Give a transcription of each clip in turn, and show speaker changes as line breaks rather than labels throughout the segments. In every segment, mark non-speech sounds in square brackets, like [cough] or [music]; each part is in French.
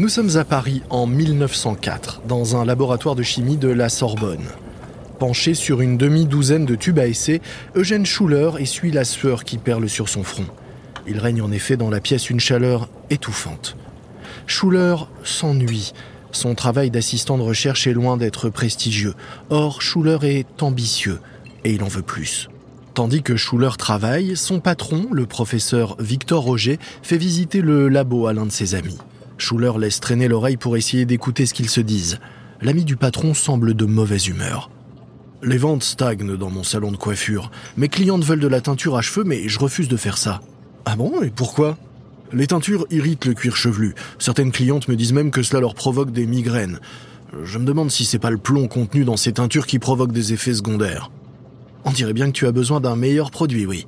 Nous sommes à Paris en 1904, dans un laboratoire de chimie de la Sorbonne. Penché sur une demi-douzaine de tubes à essai, Eugène Schuller essuie la sueur qui perle sur son front. Il règne en effet dans la pièce une chaleur étouffante. Schuller s'ennuie. Son travail d'assistant de recherche est loin d'être prestigieux. Or, Schuller est ambitieux et il en veut plus. Tandis que Schuller travaille, son patron, le professeur Victor Roger, fait visiter le labo à l'un de ses amis. Schuller laisse traîner l'oreille pour essayer d'écouter ce qu'ils se disent. L'ami du patron semble de mauvaise humeur. Les ventes stagnent dans mon salon de coiffure. Mes clientes veulent de la teinture à cheveux, mais je refuse de faire ça. Ah bon Et pourquoi? Les teintures irritent le cuir chevelu. Certaines clientes me disent même que cela leur provoque des migraines. Je me demande si c'est pas le plomb contenu dans ces teintures qui provoque des effets secondaires. On dirait bien que tu as besoin d'un meilleur produit, oui.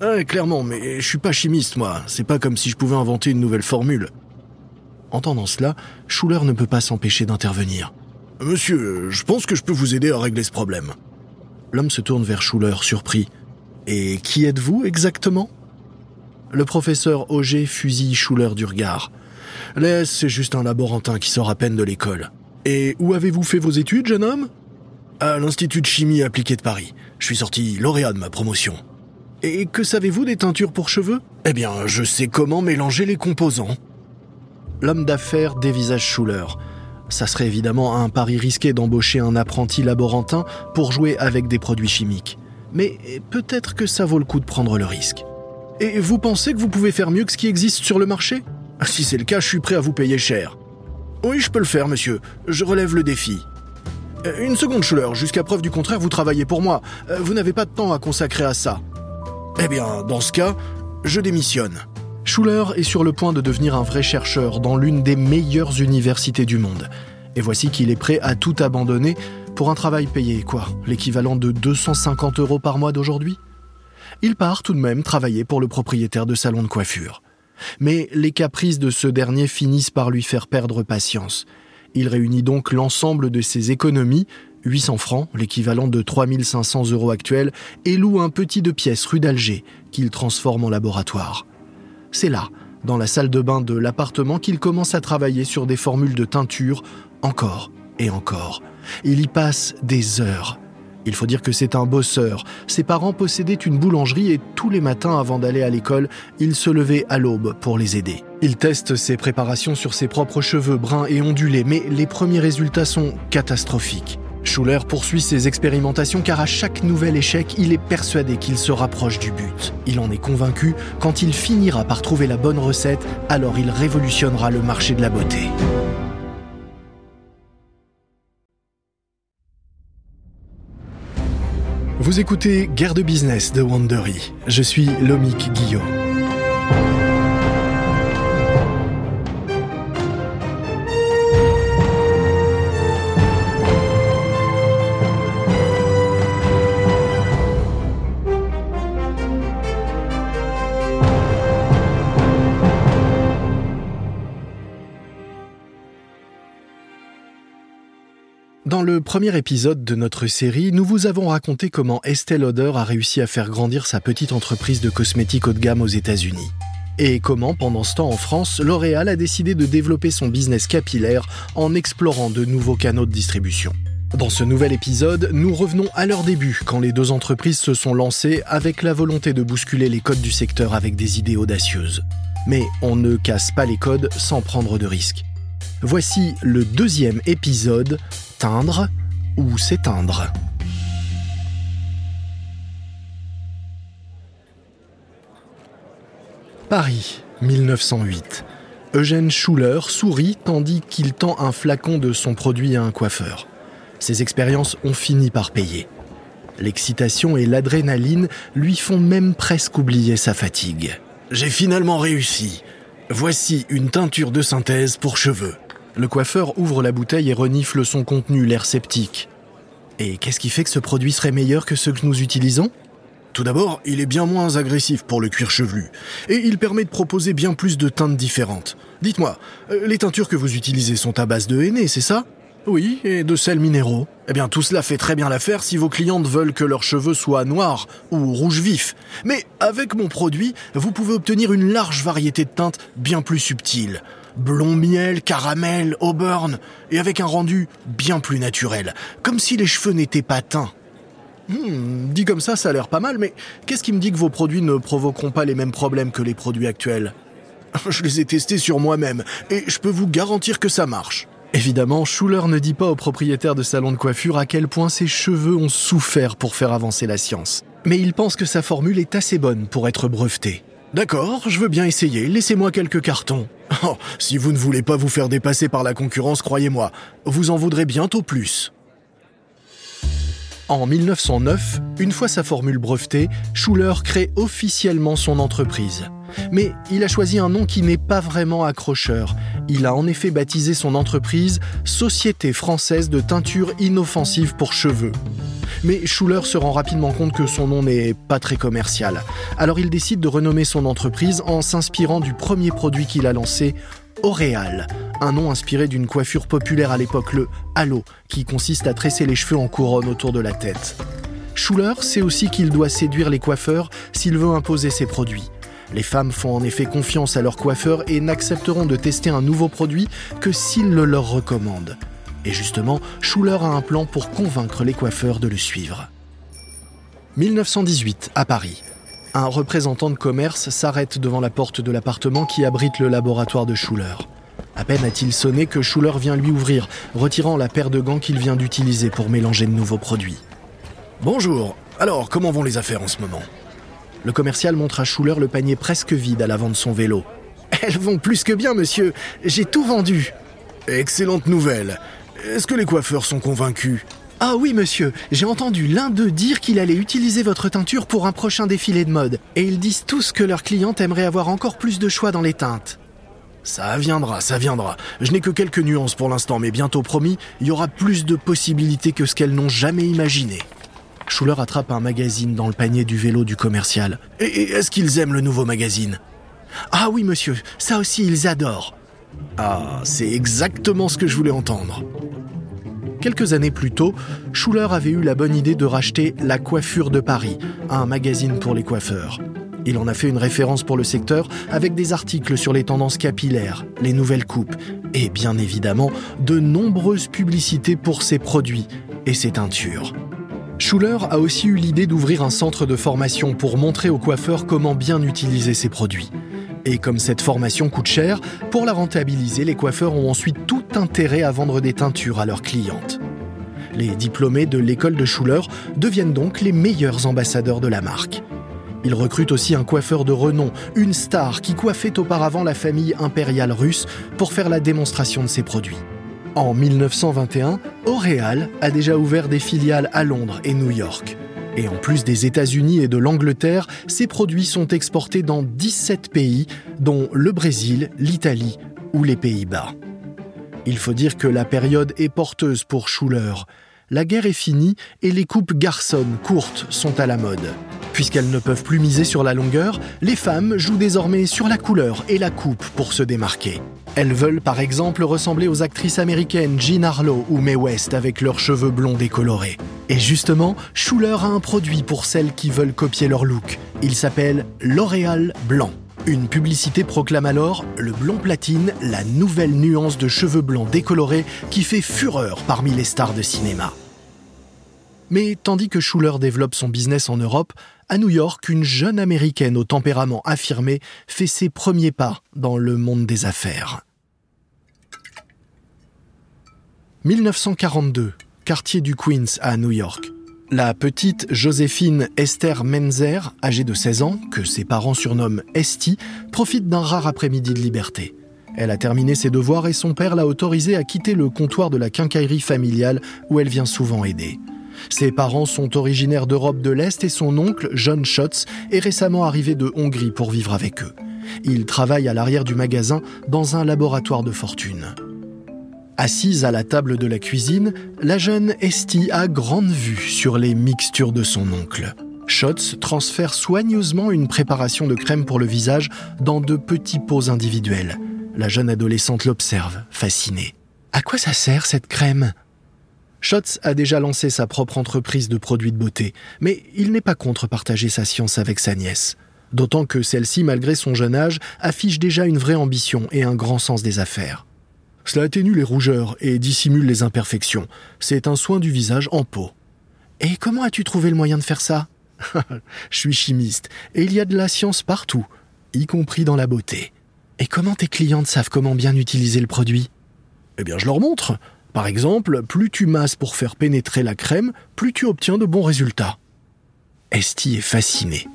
Ah, clairement, mais je suis pas chimiste, moi. C'est pas comme si je pouvais inventer une nouvelle formule. Entendant cela, Schuller ne peut pas s'empêcher d'intervenir. Monsieur, je pense que je peux vous aider à régler ce problème. L'homme se tourne vers Schuller, surpris. Et qui êtes-vous exactement? Le professeur Auger fusille Schuller du regard. Laisse, c'est juste un laborantin qui sort à peine de l'école. Et où avez-vous fait vos études, jeune homme? À l'Institut de chimie appliquée de Paris. Je suis sorti lauréat de ma promotion. Et que savez-vous des teintures pour cheveux? Eh bien, je sais comment mélanger les composants. L'homme d'affaires dévisage Schuller. Ça serait évidemment un pari risqué d'embaucher un apprenti laborantin pour jouer avec des produits chimiques. Mais peut-être que ça vaut le coup de prendre le risque. Et vous pensez que vous pouvez faire mieux que ce qui existe sur le marché? Si c'est le cas, je suis prêt à vous payer cher. Oui, je peux le faire, monsieur. Je relève le défi. Euh, une seconde, Schuller. Jusqu'à preuve du contraire, vous travaillez pour moi. Euh, vous n'avez pas de temps à consacrer à ça. Eh bien, dans ce cas, je démissionne. Schuller est sur le point de devenir un vrai chercheur dans l'une des meilleures universités du monde. Et voici qu'il est prêt à tout abandonner pour un travail payé, quoi, l'équivalent de 250 euros par mois d'aujourd'hui? Il part tout de même travailler pour le propriétaire de salon de coiffure. Mais les caprices de ce dernier finissent par lui faire perdre patience. Il réunit donc l'ensemble de ses économies, 800 francs, l'équivalent de 3500 euros actuels, et loue un petit de pièces rue d'Alger, qu'il transforme en laboratoire. C'est là, dans la salle de bain de l'appartement, qu'il commence à travailler sur des formules de teinture, encore et encore. Il y passe des heures. Il faut dire que c'est un bosseur. Ses parents possédaient une boulangerie et tous les matins avant d'aller à l'école, il se levait à l'aube pour les aider. Il teste ses préparations sur ses propres cheveux bruns et ondulés, mais les premiers résultats sont catastrophiques. Schuller poursuit ses expérimentations car à chaque nouvel échec, il est persuadé qu'il se rapproche du but. Il en est convaincu, quand il finira par trouver la bonne recette, alors il révolutionnera le marché de la beauté. Vous écoutez Guerre de business de Wandery. Je suis Lomik Guillaume. Dans le premier épisode de notre série, nous vous avons raconté comment Estelle Lauder a réussi à faire grandir sa petite entreprise de cosmétiques haut de gamme aux États-Unis. Et comment, pendant ce temps en France, L'Oréal a décidé de développer son business capillaire en explorant de nouveaux canaux de distribution. Dans ce nouvel épisode, nous revenons à leur début, quand les deux entreprises se sont lancées avec la volonté de bousculer les codes du secteur avec des idées audacieuses. Mais on ne casse pas les codes sans prendre de risques. Voici le deuxième épisode, Teindre ou s'éteindre. Paris, 1908. Eugène Schuller sourit tandis qu'il tend un flacon de son produit à un coiffeur. Ses expériences ont fini par payer. L'excitation et l'adrénaline lui font même presque oublier sa fatigue. J'ai finalement réussi. Voici une teinture de synthèse pour cheveux. Le coiffeur ouvre la bouteille et renifle son contenu, l'air sceptique. Et qu'est-ce qui fait que ce produit serait meilleur que ceux que nous utilisons? Tout d'abord, il est bien moins agressif pour le cuir chevelu, et il permet de proposer bien plus de teintes différentes. Dites-moi, euh, les teintures que vous utilisez sont à base de henné, c'est ça? Oui, et de sels minéraux. Eh bien, tout cela fait très bien l'affaire si vos clientes veulent que leurs cheveux soient noirs ou rouge vif. Mais avec mon produit, vous pouvez obtenir une large variété de teintes bien plus subtiles Blond miel, caramel, auburn, et avec un rendu bien plus naturel, comme si les cheveux n'étaient pas teints. Hmm, dit comme ça, ça a l'air pas mal, mais qu'est-ce qui me dit que vos produits ne provoqueront pas les mêmes problèmes que les produits actuels? [laughs] Je les ai testés sur moi-même, et je peux vous garantir que ça marche. Évidemment, Schuller ne dit pas au propriétaire de salon de coiffure à quel point ses cheveux ont souffert pour faire avancer la science. Mais il pense que sa formule est assez bonne pour être brevetée. D'accord, je veux bien essayer, laissez-moi quelques cartons. Oh, si vous ne voulez pas vous faire dépasser par la concurrence, croyez-moi, vous en voudrez bientôt plus. En 1909, une fois sa formule brevetée, Schuller crée officiellement son entreprise. Mais il a choisi un nom qui n'est pas vraiment accrocheur. Il a en effet baptisé son entreprise Société française de teinture inoffensive pour cheveux. Mais Schuller se rend rapidement compte que son nom n'est pas très commercial. Alors il décide de renommer son entreprise en s'inspirant du premier produit qu'il a lancé, Auréal, un nom inspiré d'une coiffure populaire à l'époque, le halo, qui consiste à tresser les cheveux en couronne autour de la tête. Schuller sait aussi qu'il doit séduire les coiffeurs s'il veut imposer ses produits. Les femmes font en effet confiance à leurs coiffeurs et n'accepteront de tester un nouveau produit que s'ils le leur recommandent. Et justement, Schuller a un plan pour convaincre les coiffeurs de le suivre. 1918, à Paris. Un représentant de commerce s'arrête devant la porte de l'appartement qui abrite le laboratoire de Schuller. À peine a-t-il sonné que Schuller vient lui ouvrir, retirant la paire de gants qu'il vient d'utiliser pour mélanger de nouveaux produits. Bonjour. Alors, comment vont les affaires en ce moment? Le commercial montre à Schuller le panier presque vide à l'avant de son vélo. Elles vont plus que bien, monsieur. J'ai tout vendu. Excellente nouvelle. Est-ce que les coiffeurs sont convaincus? Ah oui, monsieur, j'ai entendu l'un d'eux dire qu'il allait utiliser votre teinture pour un prochain défilé de mode, et ils disent tous que leurs clientes aimeraient avoir encore plus de choix dans les teintes. Ça viendra, ça viendra. Je n'ai que quelques nuances pour l'instant, mais bientôt promis, il y aura plus de possibilités que ce qu'elles n'ont jamais imaginé. Schuller attrape un magazine dans le panier du vélo du commercial. Et est-ce qu'ils aiment le nouveau magazine? Ah oui, monsieur, ça aussi ils adorent. Ah, c'est exactement ce que je voulais entendre. Quelques années plus tôt, Schuller avait eu la bonne idée de racheter La Coiffure de Paris, un magazine pour les coiffeurs. Il en a fait une référence pour le secteur avec des articles sur les tendances capillaires, les nouvelles coupes et bien évidemment de nombreuses publicités pour ses produits et ses teintures. Schuller a aussi eu l'idée d'ouvrir un centre de formation pour montrer aux coiffeurs comment bien utiliser ses produits. Et comme cette formation coûte cher, pour la rentabiliser, les coiffeurs ont ensuite tout intérêt à vendre des teintures à leurs clientes. Les diplômés de l'école de Schuller deviennent donc les meilleurs ambassadeurs de la marque. Ils recrutent aussi un coiffeur de renom, une star qui coiffait auparavant la famille impériale russe pour faire la démonstration de ses produits. En 1921, Auréal a déjà ouvert des filiales à Londres et New York. Et en plus des États-Unis et de l'Angleterre, ces produits sont exportés dans 17 pays, dont le Brésil, l'Italie ou les Pays-Bas. Il faut dire que la période est porteuse pour Schuller. La guerre est finie et les coupes garçonnes courtes sont à la mode. Puisqu'elles ne peuvent plus miser sur la longueur, les femmes jouent désormais sur la couleur et la coupe pour se démarquer. Elles veulent par exemple ressembler aux actrices américaines Jean Harlow ou Mae West avec leurs cheveux blonds décolorés. Et justement, Schuller a un produit pour celles qui veulent copier leur look. Il s'appelle L'Oréal Blanc. Une publicité proclame alors le blond platine, la nouvelle nuance de cheveux blancs décolorés qui fait fureur parmi les stars de cinéma. Mais tandis que Schuller développe son business en Europe, à New York, une jeune américaine au tempérament affirmé fait ses premiers pas dans le monde des affaires. 1942, quartier du Queens à New York. La petite Joséphine Esther Menzer, âgée de 16 ans, que ses parents surnomment Esti, profite d'un rare après-midi de liberté. Elle a terminé ses devoirs et son père l'a autorisée à quitter le comptoir de la quincaillerie familiale où elle vient souvent aider. Ses parents sont originaires d'Europe de l'Est et son oncle, John Schotz, est récemment arrivé de Hongrie pour vivre avec eux. Il travaille à l'arrière du magasin dans un laboratoire de fortune. Assise à la table de la cuisine, la jeune Estie a grande vue sur les mixtures de son oncle. Schotz transfère soigneusement une préparation de crème pour le visage dans de petits pots individuels. La jeune adolescente l'observe, fascinée. À quoi ça sert cette crème? Schotz a déjà lancé sa propre entreprise de produits de beauté, mais il n'est pas contre partager sa science avec sa nièce. D'autant que celle-ci, malgré son jeune âge, affiche déjà une vraie ambition et un grand sens des affaires. Cela atténue les rougeurs et dissimule les imperfections. C'est un soin du visage en peau. Et comment as-tu trouvé le moyen de faire ça? [laughs] Je suis chimiste, et il y a de la science partout, y compris dans la beauté. Et comment tes clientes savent comment bien utiliser le produit? Eh bien, je leur montre. Par exemple, plus tu masses pour faire pénétrer la crème, plus tu obtiens de bons résultats. Estie est fascinée.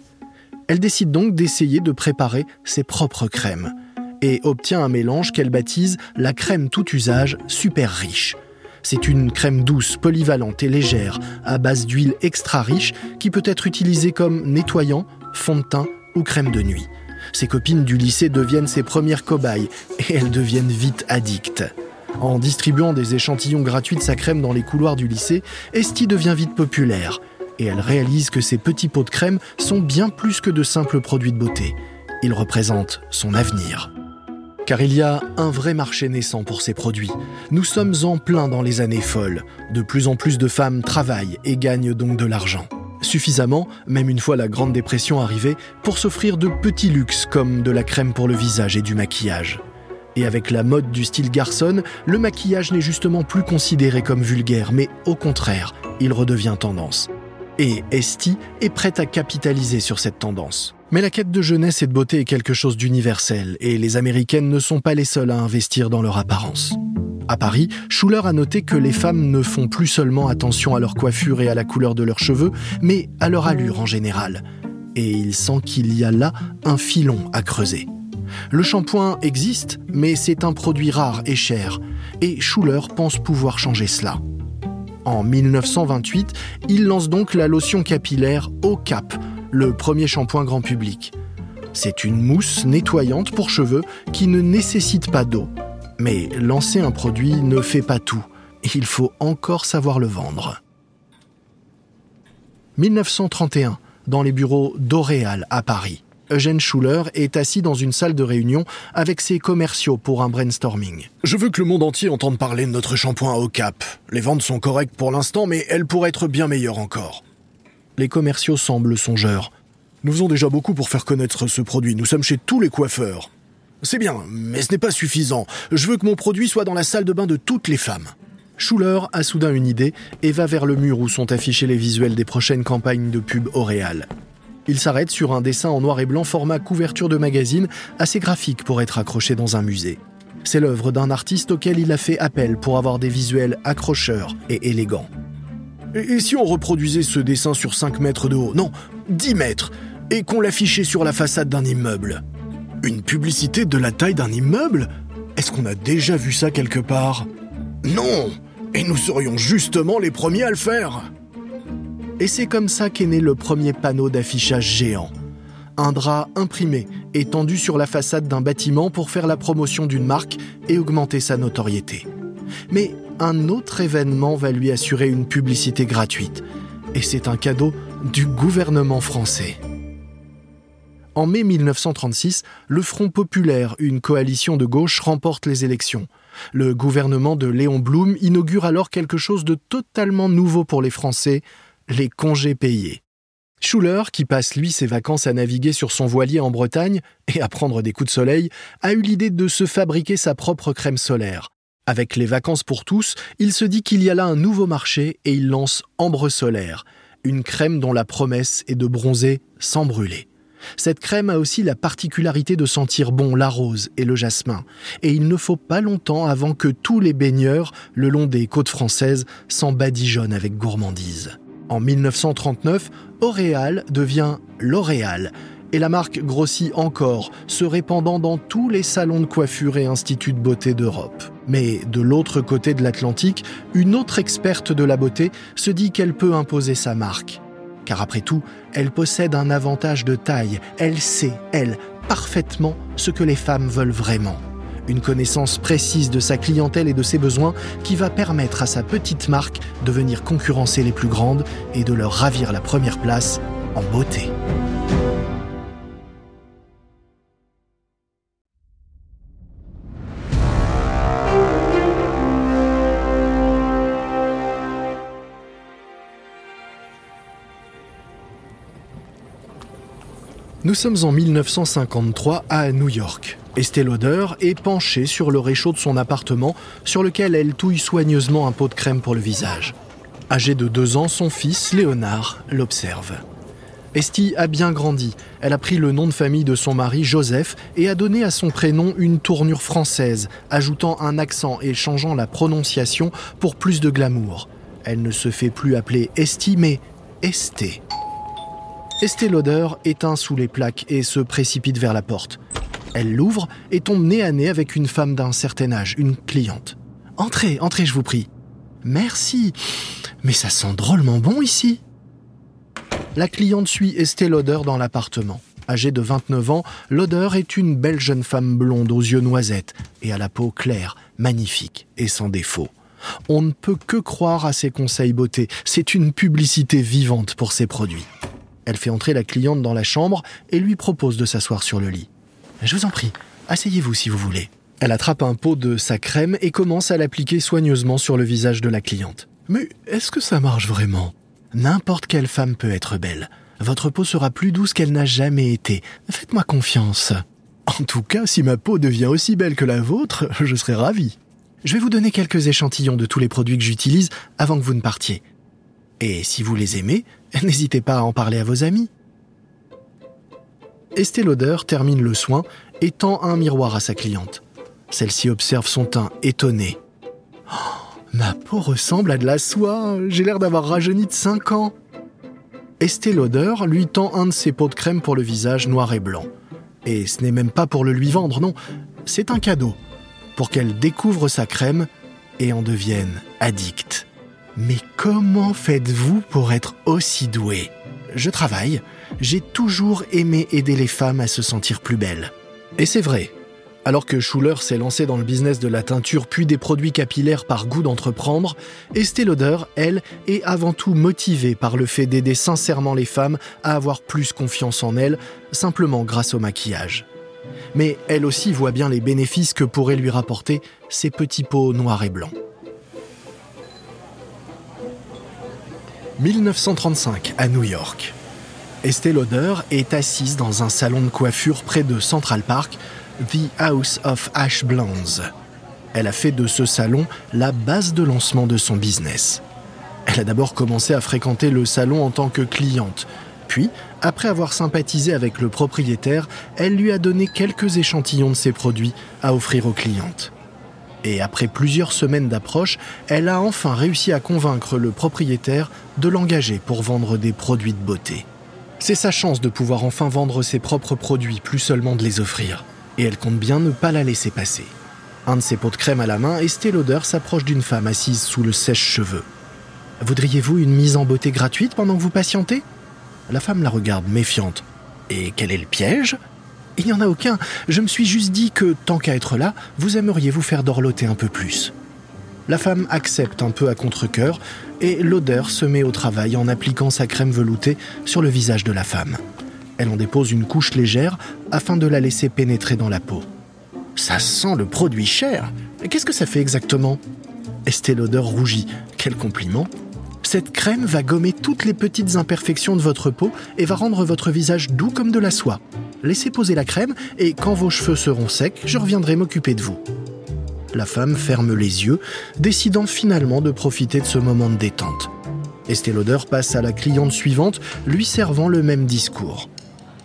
Elle décide donc d'essayer de préparer ses propres crèmes et obtient un mélange qu'elle baptise la crème tout usage super riche. C'est une crème douce, polyvalente et légère, à base d'huile extra riche, qui peut être utilisée comme nettoyant, fond de teint ou crème de nuit. Ses copines du lycée deviennent ses premières cobayes et elles deviennent vite addictes. En distribuant des échantillons gratuits de sa crème dans les couloirs du lycée, Estie devient vite populaire. Et elle réalise que ces petits pots de crème sont bien plus que de simples produits de beauté. Ils représentent son avenir. Car il y a un vrai marché naissant pour ces produits. Nous sommes en plein dans les années folles. De plus en plus de femmes travaillent et gagnent donc de l'argent. Suffisamment, même une fois la Grande Dépression arrivée, pour s'offrir de petits luxes comme de la crème pour le visage et du maquillage. Et avec la mode du style garçon, le maquillage n'est justement plus considéré comme vulgaire, mais au contraire, il redevient tendance. Et Esti est prête à capitaliser sur cette tendance. Mais la quête de jeunesse et de beauté est quelque chose d'universel, et les Américaines ne sont pas les seules à investir dans leur apparence. À Paris, Schuller a noté que les femmes ne font plus seulement attention à leur coiffure et à la couleur de leurs cheveux, mais à leur allure en général. Et il sent qu'il y a là un filon à creuser. Le shampoing existe, mais c'est un produit rare et cher, et Schuller pense pouvoir changer cela. En 1928, il lance donc la lotion capillaire Au Cap, le premier shampoing grand public. C'est une mousse nettoyante pour cheveux qui ne nécessite pas d'eau. Mais lancer un produit ne fait pas tout. Il faut encore savoir le vendre. 1931, dans les bureaux d'Oréal à Paris. Eugène Schuller est assis dans une salle de réunion avec ses commerciaux pour un brainstorming. Je veux que le monde entier entende parler de notre shampoing au cap. Les ventes sont correctes pour l'instant, mais elles pourraient être bien meilleures encore les commerciaux semblent songeurs. Nous faisons déjà beaucoup pour faire connaître ce produit. Nous sommes chez tous les coiffeurs. C'est bien, mais ce n'est pas suffisant. Je veux que mon produit soit dans la salle de bain de toutes les femmes. Schuller a soudain une idée et va vers le mur où sont affichés les visuels des prochaines campagnes de pub Oréal. Il s'arrête sur un dessin en noir et blanc format couverture de magazine, assez graphique pour être accroché dans un musée. C'est l'œuvre d'un artiste auquel il a fait appel pour avoir des visuels accrocheurs et élégants. Et, si on reproduisait ce dessin sur 5 mètres de haut? Non, 10 mètres! Et qu'on l'affichait sur la façade d'un immeuble? Une publicité de la taille d'un immeuble? Est-ce qu'on a déjà vu ça quelque part? Non! Et nous serions justement les premiers à le faire Et c'est comme ça qu'est né le premier panneau d'affichage géant. Un drap imprimé et tendu sur la façade d'un bâtiment pour faire la promotion d'une marque et augmenter sa notoriété. Mais un autre événement va lui assurer une publicité gratuite. Et c'est un cadeau du gouvernement français. En mai 1936, le Front populaire, une coalition de gauche, remporte les élections. Le gouvernement de Léon Blum inaugure alors quelque chose de totalement nouveau pour les Français, les congés payés. Schuller, qui passe lui ses vacances à naviguer sur son voilier en Bretagne et à prendre des coups de soleil, a eu l'idée de se fabriquer sa propre crème solaire. Avec les vacances pour tous, il se dit qu'il y a là un nouveau marché et il lance Ambre Solaire, une crème dont la promesse est de bronzer sans brûler. Cette crème a aussi la particularité de sentir bon la rose et le jasmin, et il ne faut pas longtemps avant que tous les baigneurs le long des côtes françaises s'en badigeonnent avec gourmandise. En 1939, Oréal devient L'Oréal, et la marque grossit encore, se répandant dans tous les salons de coiffure et instituts de beauté d'Europe. Mais de l'autre côté de l'Atlantique, une autre experte de la beauté se dit qu'elle peut imposer sa marque. Car après tout, elle possède un avantage de taille. Elle sait, elle, parfaitement ce que les femmes veulent vraiment. Une connaissance précise de sa clientèle et de ses besoins qui va permettre à sa petite marque de venir concurrencer les plus grandes et de leur ravir la première place en beauté. Nous sommes en 1953 à New York. Estée Lauder est penchée sur le réchaud de son appartement, sur lequel elle touille soigneusement un pot de crème pour le visage. Âgé de deux ans, son fils, Léonard, l'observe. Estie a bien grandi. Elle a pris le nom de famille de son mari, Joseph, et a donné à son prénom une tournure française, ajoutant un accent et changeant la prononciation pour plus de glamour. Elle ne se fait plus appeler Estie, mais Estée. Estée Lauder éteint sous les plaques et se précipite vers la porte. Elle l'ouvre et tombe nez à nez avec une femme d'un certain âge, une cliente. Entrez, entrez, je vous prie. Merci. Mais ça sent drôlement bon ici. La cliente suit Estée Lauder dans l'appartement. Âgée de 29 ans, Lauder est une belle jeune femme blonde aux yeux noisettes et à la peau claire, magnifique et sans défaut. On ne peut que croire à ses conseils beauté. C'est une publicité vivante pour ses produits. Elle fait entrer la cliente dans la chambre et lui propose de s'asseoir sur le lit. Je vous en prie, asseyez-vous si vous voulez. Elle attrape un pot de sa crème et commence à l'appliquer soigneusement sur le visage de la cliente. Mais est-ce que ça marche vraiment? N'importe quelle femme peut être belle. Votre peau sera plus douce qu'elle n'a jamais été. Faites-moi confiance. En tout cas, si ma peau devient aussi belle que la vôtre, [laughs] je serai ravi. Je vais vous donner quelques échantillons de tous les produits que j'utilise avant que vous ne partiez. Et si vous les aimez, [laughs] n'hésitez pas à en parler à vos amis. Estée Lauder termine le soin et tend un miroir à sa cliente. Celle-ci observe son teint étonné. Oh, ma peau ressemble à de la soie, j'ai l'air d'avoir rajeuni de 5 ans. Estée Lauder lui tend un de ses pots de crème pour le visage noir et blanc. Et ce n'est même pas pour le lui vendre, non, c'est un cadeau, pour qu'elle découvre sa crème et en devienne addicte. Mais comment faites-vous pour être aussi doué? Je travaille. J'ai toujours aimé aider les femmes à se sentir plus belles. Et c'est vrai. Alors que Schuller s'est lancé dans le business de la teinture puis des produits capillaires par goût d'entreprendre, Estée Lauder, elle, est avant tout motivée par le fait d'aider sincèrement les femmes à avoir plus confiance en elles, simplement grâce au maquillage. Mais elle aussi voit bien les bénéfices que pourraient lui rapporter ces petits pots noirs et blancs. 1935 à New York. Estée Lauder est assise dans un salon de coiffure près de Central Park, The House of Ash Blondes. Elle a fait de ce salon la base de lancement de son business. Elle a d'abord commencé à fréquenter le salon en tant que cliente, puis, après avoir sympathisé avec le propriétaire, elle lui a donné quelques échantillons de ses produits à offrir aux clientes. Et après plusieurs semaines d'approche, elle a enfin réussi à convaincre le propriétaire de l'engager pour vendre des produits de beauté. C'est sa chance de pouvoir enfin vendre ses propres produits, plus seulement de les offrir. Et elle compte bien ne pas la laisser passer. Un de ses pots de crème à la main, Estée Lauder s'approche d'une femme assise sous le sèche-cheveux. Voudriez-vous une mise en beauté gratuite pendant que vous patientez? La femme la regarde méfiante. Et quel est le piège? Il n'y en a aucun. Je me suis juste dit que, tant qu'à être là, vous aimeriez vous faire dorloter un peu plus. La femme accepte un peu à contre-coeur et l'odeur se met au travail en appliquant sa crème veloutée sur le visage de la femme. Elle en dépose une couche légère afin de la laisser pénétrer dans la peau. Ça sent le produit cher. Qu'est-ce que ça fait exactement? Estée l'odeur rougit. Quel compliment Cette crème va gommer toutes les petites imperfections de votre peau et va rendre votre visage doux comme de la soie laissez poser la crème et quand vos cheveux seront secs, je reviendrai m'occuper de vous. La femme ferme les yeux, décidant finalement de profiter de ce moment de détente. Estée Lauder passe à la cliente suivante, lui servant le même discours.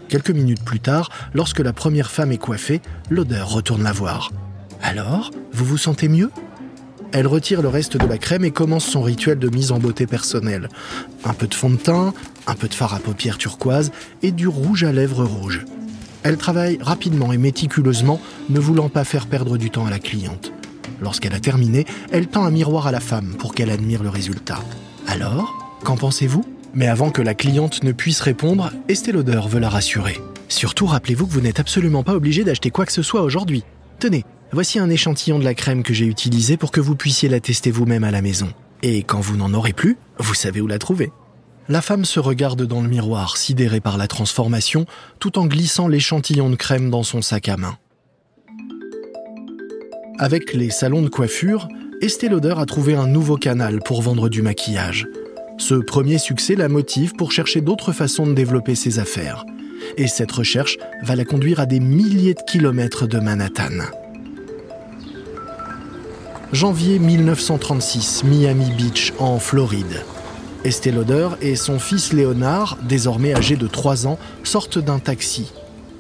Quelques minutes plus tard, lorsque la première femme est coiffée, l'odeur retourne la voir. Alors, vous vous sentez mieux? Elle retire le reste de la crème et commence son rituel de mise en beauté personnelle. Un peu de fond de teint, un peu de fard à paupières turquoise et du rouge à lèvres rouge. Elle travaille rapidement et méticuleusement, ne voulant pas faire perdre du temps à la cliente. Lorsqu'elle a terminé, elle tend un miroir à la femme pour qu'elle admire le résultat. Alors, qu'en pensez-vous? Mais avant que la cliente ne puisse répondre, Estée Lauder veut la rassurer. Surtout, rappelez-vous que vous n'êtes absolument pas obligé d'acheter quoi que ce soit aujourd'hui. Tenez, voici un échantillon de la crème que j'ai utilisée pour que vous puissiez la tester vous-même à la maison. Et quand vous n'en aurez plus, vous savez où la trouver. La femme se regarde dans le miroir, sidérée par la transformation, tout en glissant l'échantillon de crème dans son sac à main. Avec les salons de coiffure, Estée Lauder a trouvé un nouveau canal pour vendre du maquillage. Ce premier succès la motive pour chercher d'autres façons de développer ses affaires. Et cette recherche va la conduire à des milliers de kilomètres de Manhattan. Janvier 1936, Miami Beach, en Floride. Estée Lauder et son fils Léonard, désormais âgé de 3 ans, sortent d'un taxi.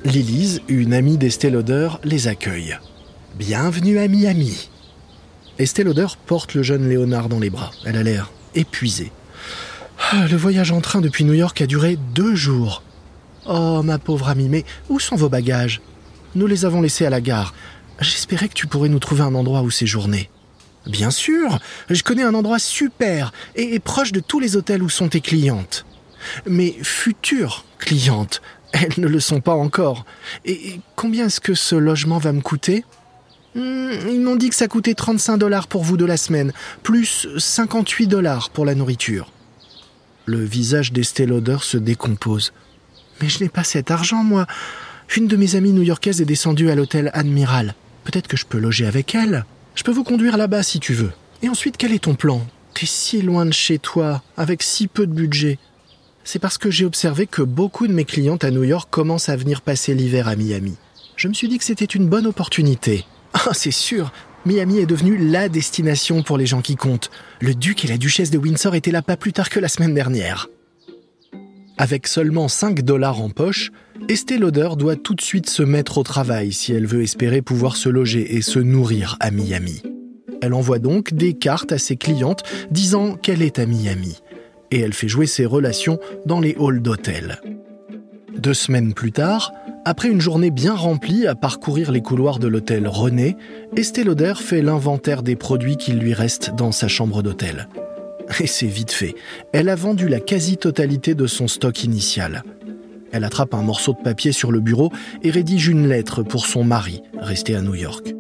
Lilise, une amie d'Estée Lauder, les accueille. Bienvenue à Miami. Estée Lauder porte le jeune Léonard dans les bras. Elle a l'air épuisée. Ah, le voyage en train depuis New York a duré deux jours. Oh, ma pauvre amie, mais où sont vos bagages? Nous les avons laissés à la gare. J'espérais que tu pourrais nous trouver un endroit où séjourner. Bien sûr, je connais un endroit super et, proche de tous les hôtels où sont tes clientes. Mes futures clientes, elles ne le sont pas encore. Et combien est-ce que ce logement va me coûter? Hmm, Ils m'ont dit que ça coûtait 35 dollars pour vous de la semaine, plus 58 dollars pour la nourriture. Le visage d'Estée Lauder se décompose. Mais je n'ai pas cet argent, moi. Une de mes amies new-yorkaises est descendue à l'hôtel Admiral. Peut-être que je peux loger avec elle. Je peux vous conduire là-bas si tu veux. Et ensuite, quel est ton plan? T'es si loin de chez toi, avec si peu de budget. C'est parce que j'ai observé que beaucoup de mes clientes à New York commencent à venir passer l'hiver à Miami. Je me suis dit que c'était une bonne opportunité. Ah, [laughs] c'est sûr, Miami est devenue la destination pour les gens qui comptent. Le duc et la duchesse de Windsor étaient là pas plus tard que la semaine dernière. Avec seulement 5 dollars en poche, Estée Lauder doit tout de suite se mettre au travail si elle veut espérer pouvoir se loger et se nourrir à Miami. Elle envoie donc des cartes à ses clientes disant qu'elle est à Miami. Et elle fait jouer ses relations dans les halls d'hôtel. Deux semaines plus tard, après une journée bien remplie à parcourir les couloirs de l'hôtel René, Estée Lauder fait l'inventaire des produits qui lui restent dans sa chambre d'hôtel. Et c'est vite fait. Elle a vendu la quasi-totalité de son stock initial. Elle attrape un morceau de papier sur le bureau et rédige une lettre pour son mari, resté à New York.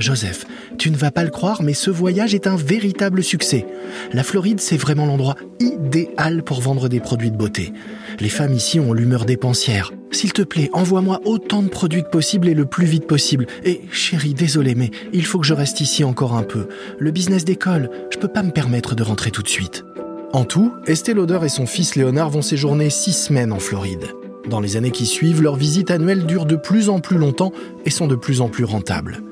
Joseph, tu ne vas pas le croire, mais ce voyage est un véritable succès. La Floride, c'est vraiment l'endroit idéal pour vendre des produits de beauté. Les femmes ici ont l'humeur dépensière. S'il te plaît, envoie-moi autant de produits que possible et le plus vite possible. Et chérie, désolé, mais il faut que je reste ici encore un peu. Le business d'école, je peux pas me permettre de rentrer tout de suite. En tout, Estée Lauder et son fils Léonard vont séjourner six semaines en Floride. Dans les années qui suivent, leurs visites annuelles durent de plus en plus longtemps et sont de plus en plus rentables.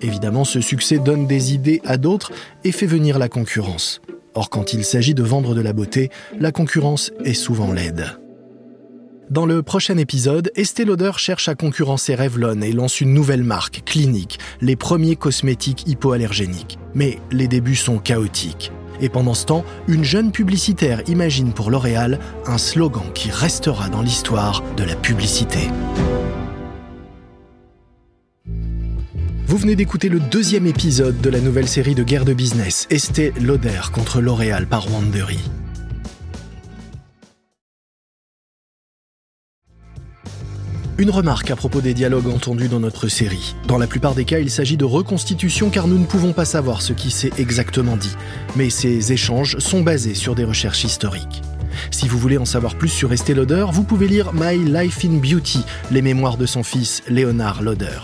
Évidemment, ce succès donne des idées à d'autres et fait venir la concurrence. Or, quand il s'agit de vendre de la beauté, la concurrence est souvent laide. Dans le prochain épisode, Estée Lauder cherche à concurrencer Revlon et lance une nouvelle marque, Clinique, les premiers cosmétiques hypoallergéniques. Mais les débuts sont chaotiques. Et pendant ce temps, une jeune publicitaire imagine pour L'Oréal un slogan qui restera dans l'histoire de la publicité. Vous venez d'écouter le deuxième épisode de la nouvelle série de guerre de business, Estée Lauder contre L'Oréal par Wandery. Une remarque à propos des dialogues entendus dans notre série. Dans la plupart des cas, il s'agit de reconstitution car nous ne pouvons pas savoir ce qui s'est exactement dit. Mais ces échanges sont basés sur des recherches historiques. Si vous voulez en savoir plus sur Estée Lauder, vous pouvez lire My Life in Beauty, les mémoires de son fils Léonard Lauder.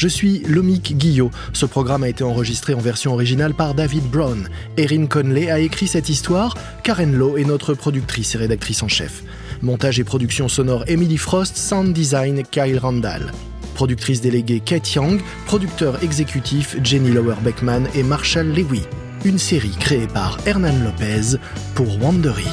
Je suis Lomik Guillot. Ce programme a été enregistré en version originale par David Brown. Erin Conley a écrit cette histoire. Karen Lowe est notre productrice et rédactrice en chef. Montage et production sonore Emily Frost, sound design Kyle Randall. Productrice déléguée Kate Young, producteur exécutif Jenny Lower Beckman et Marshall Lewy. Une série créée par Hernan Lopez pour Wandery.